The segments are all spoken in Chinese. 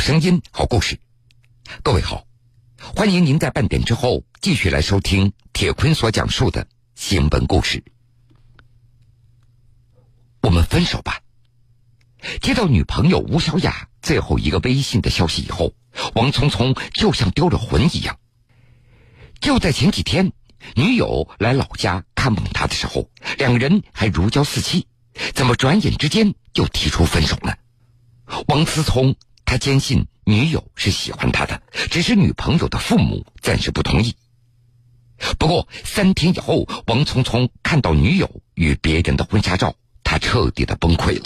声音，好故事。各位好，欢迎您在半点之后继续来收听铁坤所讲述的新闻故事。我们分手吧。接到女朋友吴小雅最后一个微信的消息以后，王聪聪就像丢了魂一样。就在前几天，女友来老家看望他的时候，两人还如胶似漆，怎么转眼之间就提出分手了？王思聪他坚信女友是喜欢他的，只是女朋友的父母暂时不同意。不过三天以后，王聪聪看到女友与别人的婚纱照，他彻底的崩溃了。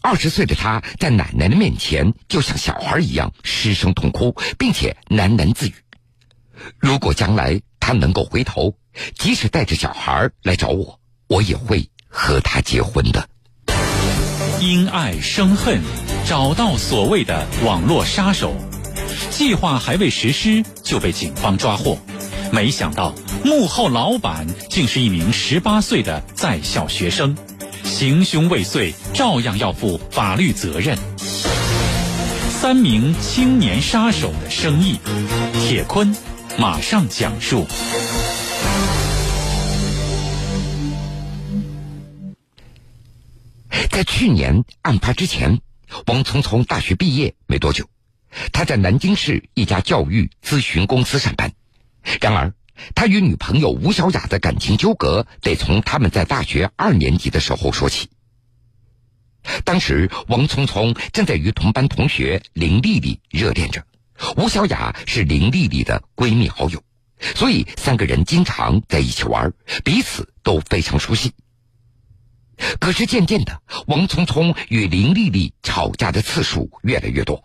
二十岁的他在奶奶的面前就像小孩一样失声痛哭，并且喃喃自语：“如果将来他能够回头，即使带着小孩来找我，我也会和他结婚的。”因爱生恨，找到所谓的网络杀手，计划还未实施就被警方抓获，没想到幕后老板竟是一名十八岁的在校学生。行凶未遂，照样要负法律责任。三名青年杀手的生意，铁坤马上讲述。在去年案发之前，王聪聪大学毕业没多久，他在南京市一家教育咨询公司上班。然而，他与女朋友吴小雅的感情纠葛，得从他们在大学二年级的时候说起。当时，王聪聪正在与同班同学林丽丽热恋着，吴小雅是林丽丽的闺蜜好友，所以三个人经常在一起玩，彼此都非常熟悉。可是渐渐的，王聪聪与林丽丽吵架的次数越来越多。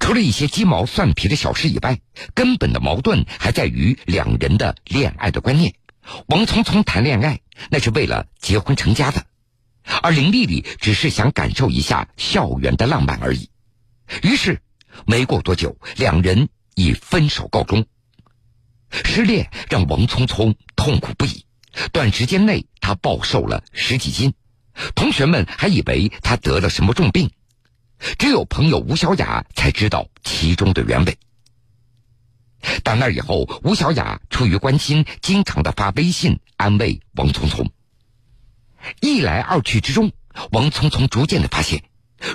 除了一些鸡毛蒜皮的小事以外，根本的矛盾还在于两人的恋爱的观念。王聪聪谈恋爱那是为了结婚成家的，而林丽丽只是想感受一下校园的浪漫而已。于是，没过多久，两人以分手告终。失恋让王聪聪痛苦不已，短时间内他暴瘦了十几斤，同学们还以为他得了什么重病。只有朋友吴小雅才知道其中的原委。打那以后，吴小雅出于关心，经常的发微信安慰王聪聪。一来二去之中，王聪聪逐渐的发现，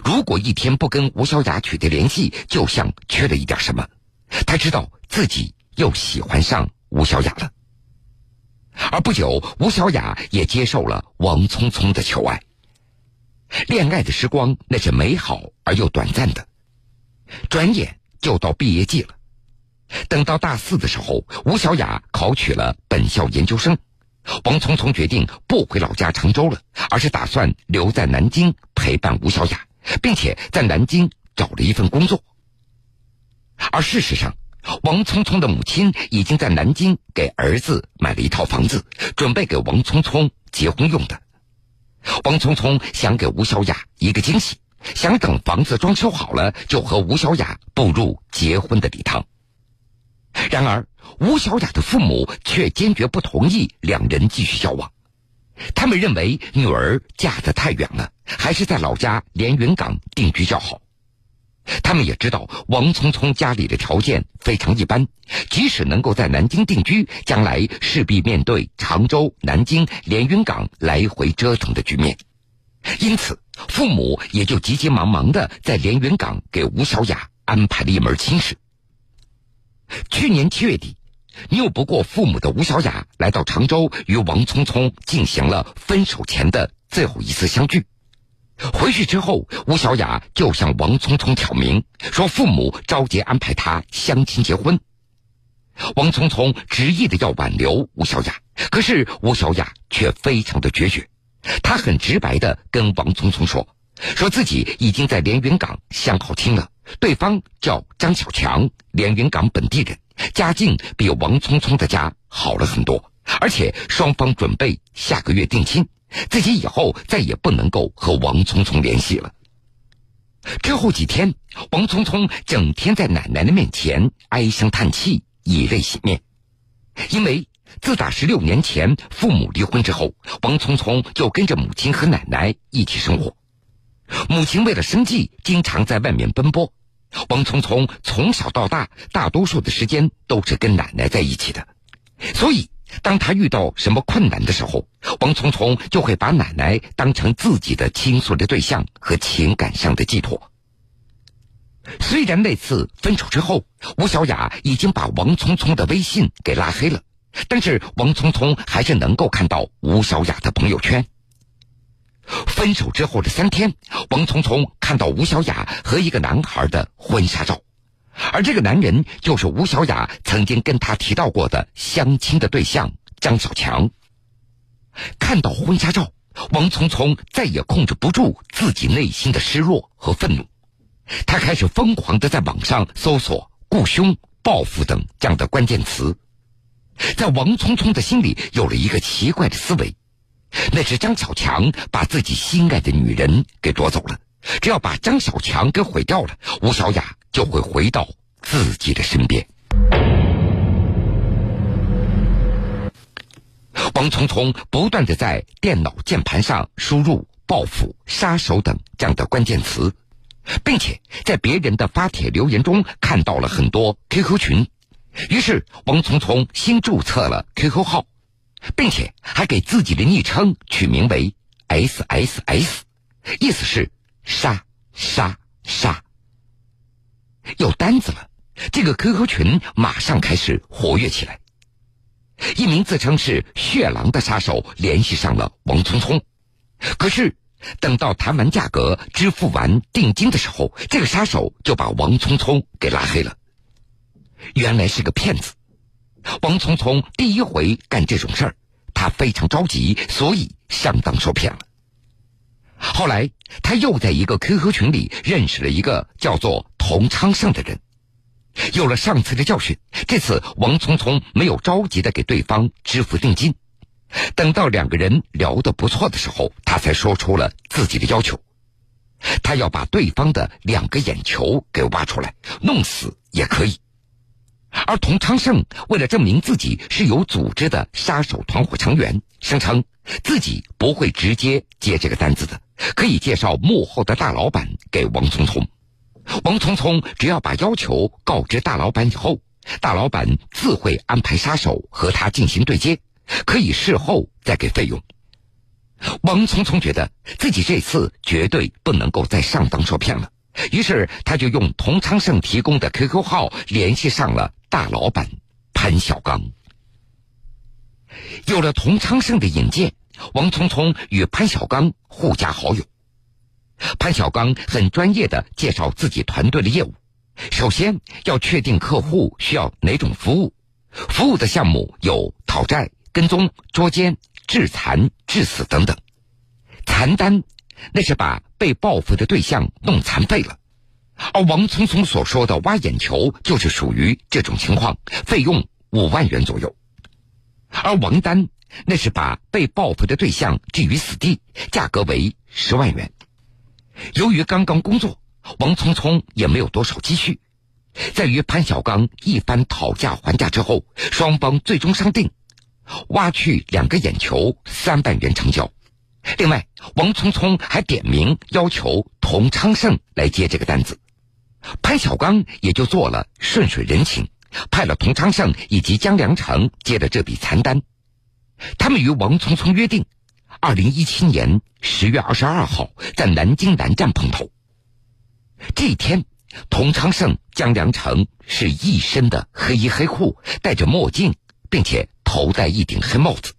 如果一天不跟吴小雅取得联系，就像缺了一点什么。他知道自己又喜欢上吴小雅了。而不久，吴小雅也接受了王聪聪的求爱。恋爱的时光那是美好而又短暂的，转眼就到毕业季了。等到大四的时候，吴小雅考取了本校研究生，王聪聪决定不回老家常州了，而是打算留在南京陪伴吴小雅，并且在南京找了一份工作。而事实上，王聪聪的母亲已经在南京给儿子买了一套房子，准备给王聪聪结婚用的。王聪聪想给吴小雅一个惊喜，想等房子装修好了就和吴小雅步入结婚的礼堂。然而，吴小雅的父母却坚决不同意两人继续交往，他们认为女儿嫁得太远了，还是在老家连云港定居较好。他们也知道王聪聪家里的条件非常一般，即使能够在南京定居，将来势必面对常州、南京、连云港来回折腾的局面。因此，父母也就急急忙忙的在连云港给吴小雅安排了一门亲事。去年七月底，拗不过父母的吴小雅来到常州，与王聪聪进行了分手前的最后一次相聚。回去之后，吴小雅就向王聪聪挑明，说父母着急安排她相亲结婚。王聪聪执意的要挽留吴小雅，可是吴小雅却非常的决绝。她很直白的跟王聪聪说，说自己已经在连云港相好亲了，对方叫张小强，连云港本地人，家境比王聪聪的家好了很多，而且双方准备下个月定亲。自己以后再也不能够和王聪聪联系了。之后几天，王聪聪整天在奶奶的面前唉声叹气，以泪洗面。因为自打十六年前父母离婚之后，王聪聪就跟着母亲和奶奶一起生活。母亲为了生计，经常在外面奔波，王聪聪从小到大，大多数的时间都是跟奶奶在一起的，所以当他遇到什么困难的时候，王聪聪就会把奶奶当成自己的倾诉的对象和情感上的寄托。虽然那次分手之后，吴小雅已经把王聪聪的微信给拉黑了，但是王聪聪还是能够看到吴小雅的朋友圈。分手之后的三天，王聪聪看到吴小雅和一个男孩的婚纱照，而这个男人就是吴小雅曾经跟他提到过的相亲的对象张小强。看到婚纱照，王聪聪再也控制不住自己内心的失落和愤怒。他开始疯狂的在网上搜索“雇凶”“报复”等这样的关键词，在王聪聪的心里有了一个奇怪的思维：那是张小强把自己心爱的女人给夺走了，只要把张小强给毁掉了，吴小雅就会回到自己的身边。王聪聪不断的在电脑键盘上输入“报复”“杀手”等这样的关键词。并且在别人的发帖留言中看到了很多 QQ 群，于是王聪聪新注册了 QQ 号，并且还给自己的昵称取名为 SSS，意思是杀杀杀。有单子了，这个 QQ 群马上开始活跃起来。一名自称是血狼的杀手联系上了王聪聪，可是。等到谈完价格、支付完定金的时候，这个杀手就把王聪聪给拉黑了。原来是个骗子。王聪聪第一回干这种事儿，他非常着急，所以上当受骗了。后来他又在一个 QQ 群里认识了一个叫做童昌盛的人。有了上次的教训，这次王聪聪没有着急的给对方支付定金。等到两个人聊得不错的时候，他才说出了自己的要求。他要把对方的两个眼球给挖出来，弄死也可以。而童昌盛为了证明自己是有组织的杀手团伙成员，声称自己不会直接接这个单子的，可以介绍幕后的大老板给王聪聪。王聪聪只要把要求告知大老板以后，大老板自会安排杀手和他进行对接。可以事后再给费用。王聪聪觉得自己这次绝对不能够再上当受骗了，于是他就用童昌盛提供的 QQ 号联系上了大老板潘小刚。有了童昌盛的引荐，王聪聪与潘小刚互加好友。潘小刚很专业的介绍自己团队的业务，首先要确定客户需要哪种服务，服务的项目有讨债。跟踪、捉奸、致残、致死等等，残单那是把被报复的对象弄残废了，而王聪聪所说的挖眼球就是属于这种情况，费用五万元左右；而王丹那是把被报复的对象置于死地，价格为十万元。由于刚刚工作，王聪聪也没有多少积蓄，在与潘小刚一番讨价还价之后，双方最终商定。挖去两个眼球，三万元成交。另外，王聪聪还点名要求童昌盛来接这个单子，潘小刚也就做了顺水人情，派了童昌盛以及江良成接的这笔残单。他们与王聪聪约定，二零一七年十月二十二号在南京南站碰头。这一天，童昌盛、江良成是一身的黑衣黑裤，戴着墨镜，并且。头戴一顶黑帽子，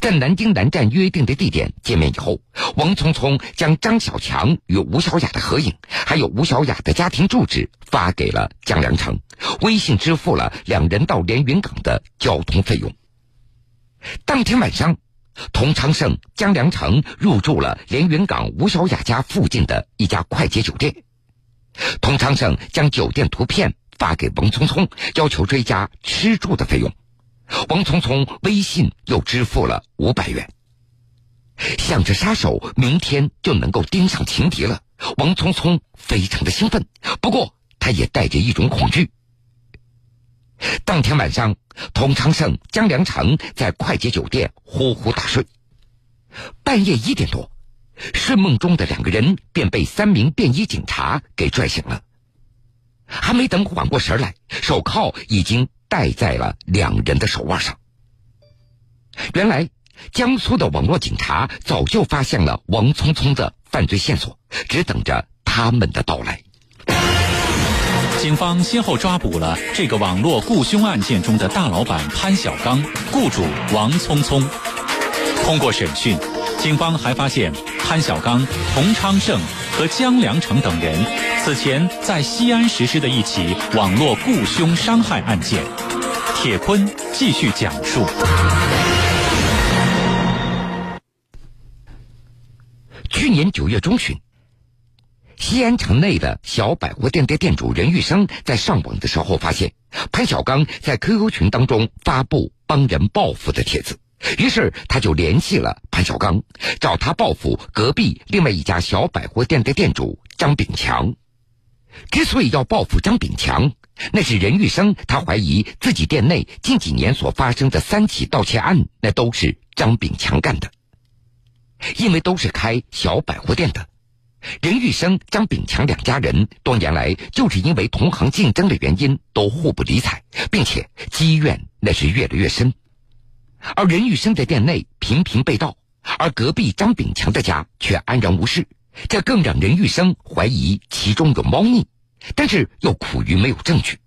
在南京南站约定的地点见面以后，王聪聪将张小强与吴小雅的合影，还有吴小雅的家庭住址发给了江良成，微信支付了两人到连云港的交通费用。当天晚上，童昌盛、江良成入住了连云港吴小雅家附近的一家快捷酒店。童昌盛将酒店图片发给王聪聪，要求追加吃住的费用。王聪聪微信又支付了五百元，想着杀手明天就能够盯上情敌了，王聪聪非常的兴奋，不过他也带着一种恐惧。当天晚上，童昌盛、江良成在快捷酒店呼呼大睡，半夜一点多，睡梦中的两个人便被三名便衣警察给拽醒了，还没等缓过神来，手铐已经戴在了两人的手腕上。原来，江苏的网络警察早就发现了王聪聪的犯罪线索，只等着他们的到来。警方先后抓捕了这个网络雇凶案件中的大老板潘小刚、雇主王聪聪。通过审讯，警方还发现潘小刚、童昌盛和江良成等人此前在西安实施的一起网络雇凶伤害案件。铁坤继续讲述。去年九月中旬。西安城内的小百货店的店主任玉生在上网的时候，发现潘小刚在 QQ 群当中发布帮人报复的帖子，于是他就联系了潘小刚，找他报复隔壁另外一家小百货店的店主张炳强。之所以要报复张炳强，那是任玉生他怀疑自己店内近几年所发生的三起盗窃案，那都是张炳强干的，因为都是开小百货店的。任玉生、张炳强两家人多年来就是因为同行竞争的原因都互不理睬，并且积怨那是越来越深。而任玉生的店内频频被盗，而隔壁张炳强的家却安然无事，这更让任玉生怀疑其中有猫腻，但是又苦于没有证据。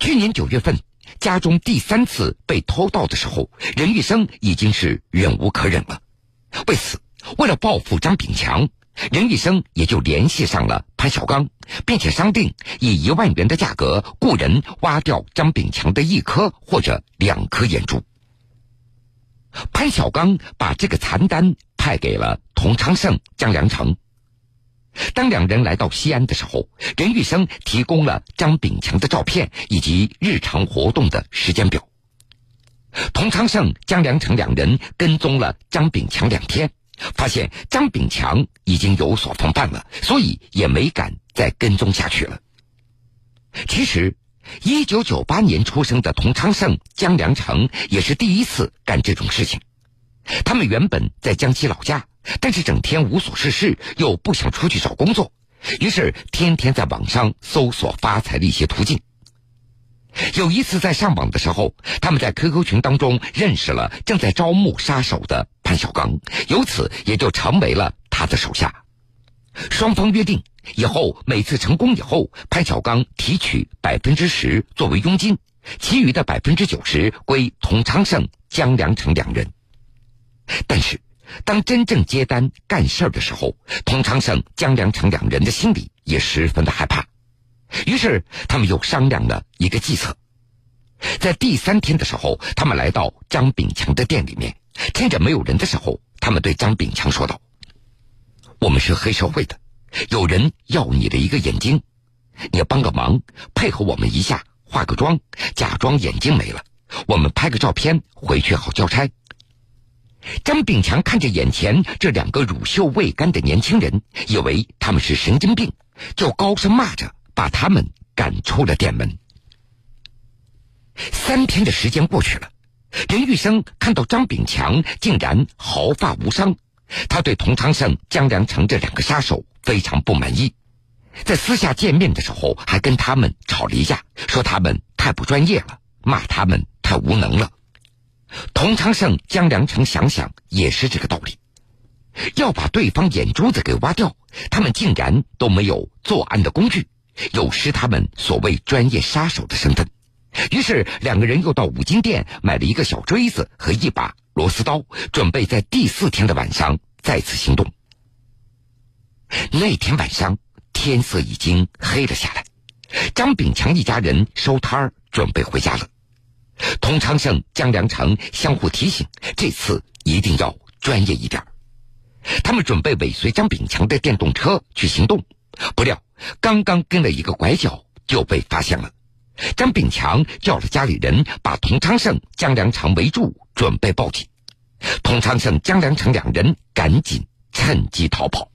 去年九月份，家中第三次被偷盗的时候，任玉生已经是忍无可忍了。为此，为了报复张炳强。任玉生也就联系上了潘小刚，并且商定以一万元的价格雇人挖掉张炳强的一颗或者两颗眼珠。潘小刚把这个残单派给了童昌盛、江良成。当两人来到西安的时候，任玉生提供了张炳强的照片以及日常活动的时间表。童昌盛、江良成两人跟踪了张炳强两天。发现张炳强已经有所防范了，所以也没敢再跟踪下去了。其实，一九九八年出生的童昌盛、江良成也是第一次干这种事情。他们原本在江西老家，但是整天无所事事，又不想出去找工作，于是天天在网上搜索发财的一些途径。有一次在上网的时候，他们在 QQ 群当中认识了正在招募杀手的潘小刚，由此也就成为了他的手下。双方约定以后每次成功以后，潘小刚提取百分之十作为佣金，其余的百分之九十归童昌盛、江良成两人。但是，当真正接单干事儿的时候，童昌盛、江良成两人的心里也十分的害怕。于是，他们又商量了一个计策。在第三天的时候，他们来到张炳强的店里面，趁着没有人的时候，他们对张炳强说道：“我们是黑社会的，有人要你的一个眼睛，你要帮个忙，配合我们一下，化个妆，假装眼睛没了，我们拍个照片回去好交差。”张炳强看着眼前这两个乳臭未干的年轻人，以为他们是神经病，就高声骂着。把他们赶出了店门。三天的时间过去了，任玉生看到张炳强竟然毫发无伤，他对童昌胜、江良成这两个杀手非常不满意，在私下见面的时候还跟他们吵了一架，说他们太不专业了，骂他们太无能了。童昌胜、江良成想想也是这个道理，要把对方眼珠子给挖掉，他们竟然都没有作案的工具。有失他们所谓专业杀手的身份，于是两个人又到五金店买了一个小锥子和一把螺丝刀，准备在第四天的晚上再次行动。那天晚上天色已经黑了下来，张炳强一家人收摊儿准备回家了。童昌胜、江良成相互提醒，这次一定要专业一点。他们准备尾随张炳强的电动车去行动，不料。刚刚跟了一个拐角，就被发现了。张炳强叫了家里人，把童昌盛、江良成围住，准备报警。童昌盛、江良成两人赶紧趁机逃跑。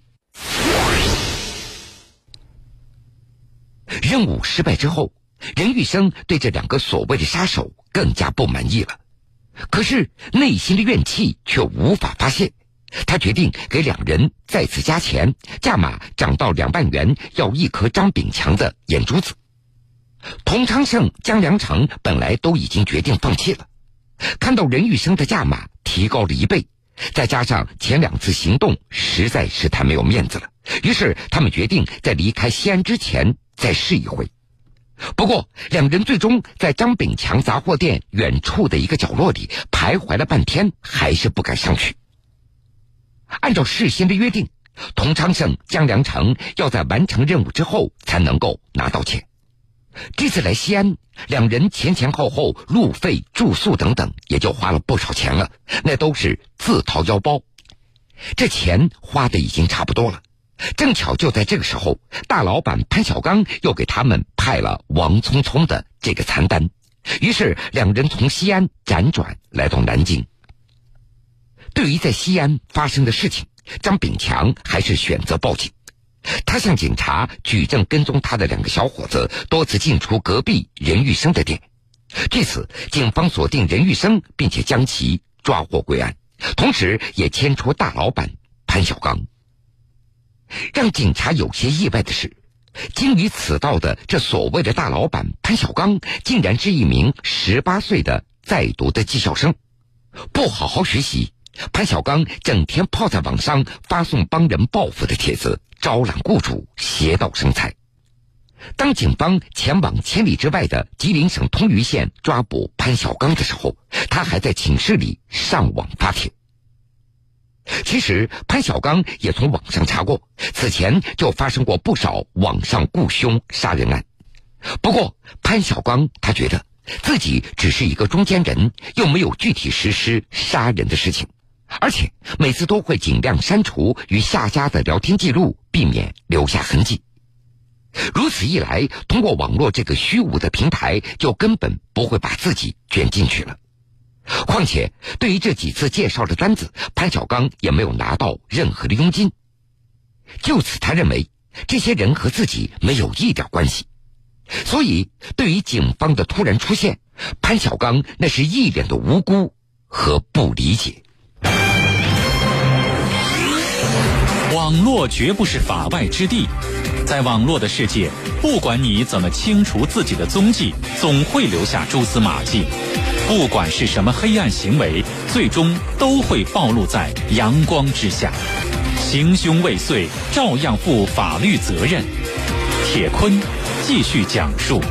任务失败之后，任玉生对这两个所谓的杀手更加不满意了。可是内心的怨气却无法发泄。他决定给两人再次加钱，价码涨到两万元，要一颗张炳强的眼珠子。童昌盛、江良成本来都已经决定放弃了，看到任玉生的价码提高了一倍，再加上前两次行动实在是太没有面子了，于是他们决定在离开西安之前再试一回。不过，两人最终在张炳强杂货店远处的一个角落里徘徊了半天，还是不敢上去。按照事先的约定，童昌盛、江良成要在完成任务之后才能够拿到钱。这次来西安，两人前前后后路费、住宿等等，也就花了不少钱了，那都是自掏腰包。这钱花的已经差不多了。正巧就在这个时候，大老板潘小刚又给他们派了王聪聪的这个残单，于是两人从西安辗转来到南京。对于在西安发生的事情，张炳强还是选择报警。他向警察举证跟踪他的两个小伙子多次进出隔壁任玉生的店。据此，警方锁定任玉生，并且将其抓获归案，同时也牵出大老板潘小刚。让警察有些意外的是，经于此道的这所谓的大老板潘小刚，竟然是一名十八岁的在读的技校生，不好好学习。潘小刚整天泡在网上发送帮人报复的帖子，招揽雇主，邪道生财。当警方前往千里之外的吉林省通榆县抓捕潘小刚的时候，他还在寝室里上网发帖。其实潘小刚也从网上查过，此前就发生过不少网上雇凶杀人案。不过潘小刚他觉得自己只是一个中间人，又没有具体实施杀人的事情，而且每次都会尽量删除与下家的聊天记录，避免留下痕迹。如此一来，通过网络这个虚无的平台，就根本不会把自己卷进去了。况且，对于这几次介绍的单子，潘小刚也没有拿到任何的佣金。就此，他认为这些人和自己没有一点关系。所以，对于警方的突然出现，潘小刚那是一脸的无辜和不理解。网络绝不是法外之地，在网络的世界，不管你怎么清除自己的踪迹，总会留下蛛丝马迹。不管是什么黑暗行为，最终都会暴露在阳光之下。行凶未遂，照样负法律责任。铁坤继续讲述。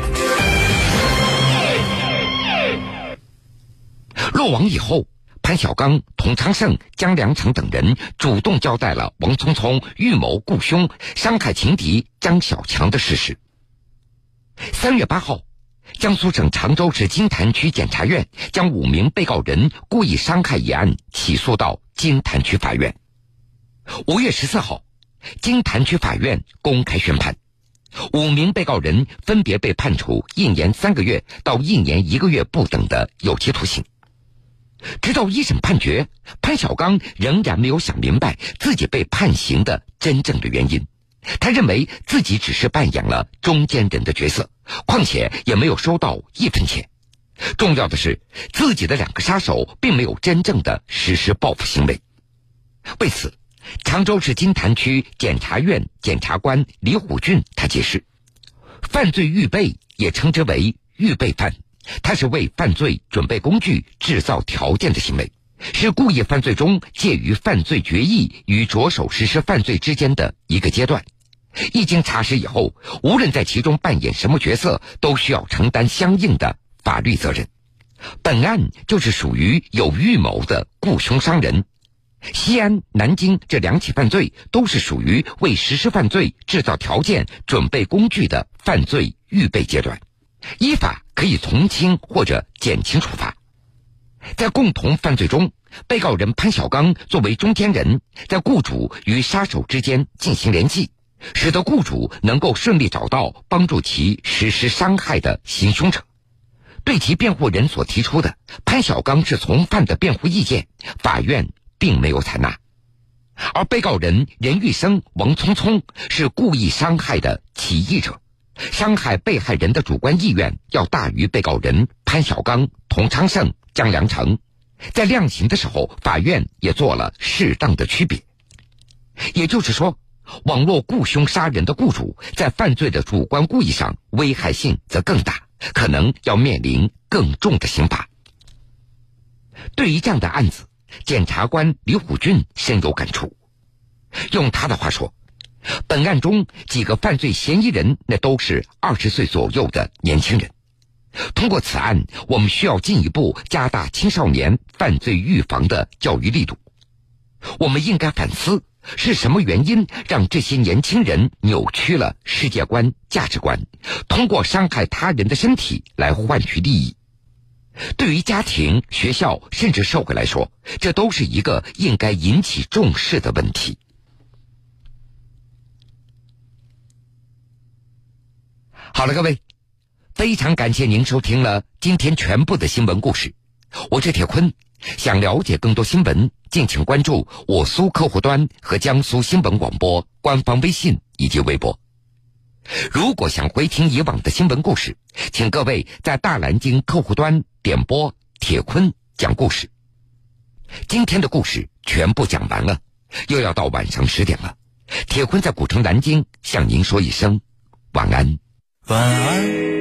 落网以后，潘小刚、童昌胜、江良成等人主动交代了王聪聪预谋雇凶、伤害情敌张小强的事实。三月八号。江苏省常州市金坛区检察院将五名被告人故意伤害一案起诉到金坛区法院。五月十四号，金坛区法院公开宣判，五名被告人分别被判处一年三个月到一年一个月不等的有期徒刑。直到一审判决，潘小刚仍然没有想明白自己被判刑的真正的原因。他认为自己只是扮演了中间人的角色，况且也没有收到一分钱。重要的是，自己的两个杀手并没有真正的实施报复行为。为此，常州市金坛区检察院检察官李虎俊他解释，犯罪预备也称之为预备犯，它是为犯罪准备工具、制造条件的行为。是故意犯罪中介于犯罪决议与着手实施犯罪之间的一个阶段，一经查实以后，无论在其中扮演什么角色，都需要承担相应的法律责任。本案就是属于有预谋的雇凶伤人。西安、南京这两起犯罪都是属于为实施犯罪制造条件、准备工具的犯罪预备阶段，依法可以从轻或者减轻处罚。在共同犯罪中，被告人潘小刚作为中间人，在雇主与杀手之间进行联系，使得雇主能够顺利找到帮助其实施伤害的行凶者。对其辩护人所提出的潘小刚是从犯的辩护意见，法院并没有采纳。而被告人任玉生、王聪聪是故意伤害的起义者，伤害被害人的主观意愿要大于被告人潘小刚、童昌胜。江良成，在量刑的时候，法院也做了适当的区别。也就是说，网络雇凶杀人的雇主在犯罪的主观故意上危害性则更大，可能要面临更重的刑罚。对于这样的案子，检察官李虎俊深有感触。用他的话说，本案中几个犯罪嫌疑人那都是二十岁左右的年轻人。通过此案，我们需要进一步加大青少年犯罪预防的教育力度。我们应该反思是什么原因让这些年轻人扭曲了世界观、价值观，通过伤害他人的身体来换取利益。对于家庭、学校甚至社会来说，这都是一个应该引起重视的问题。好了，各位。非常感谢您收听了今天全部的新闻故事，我是铁坤。想了解更多新闻，敬请关注我苏客户端和江苏新闻广播官方微信以及微博。如果想回听以往的新闻故事，请各位在大蓝鲸客户端点播铁坤讲故事。今天的故事全部讲完了，又要到晚上十点了。铁坤在古城南京向您说一声晚安，晚安。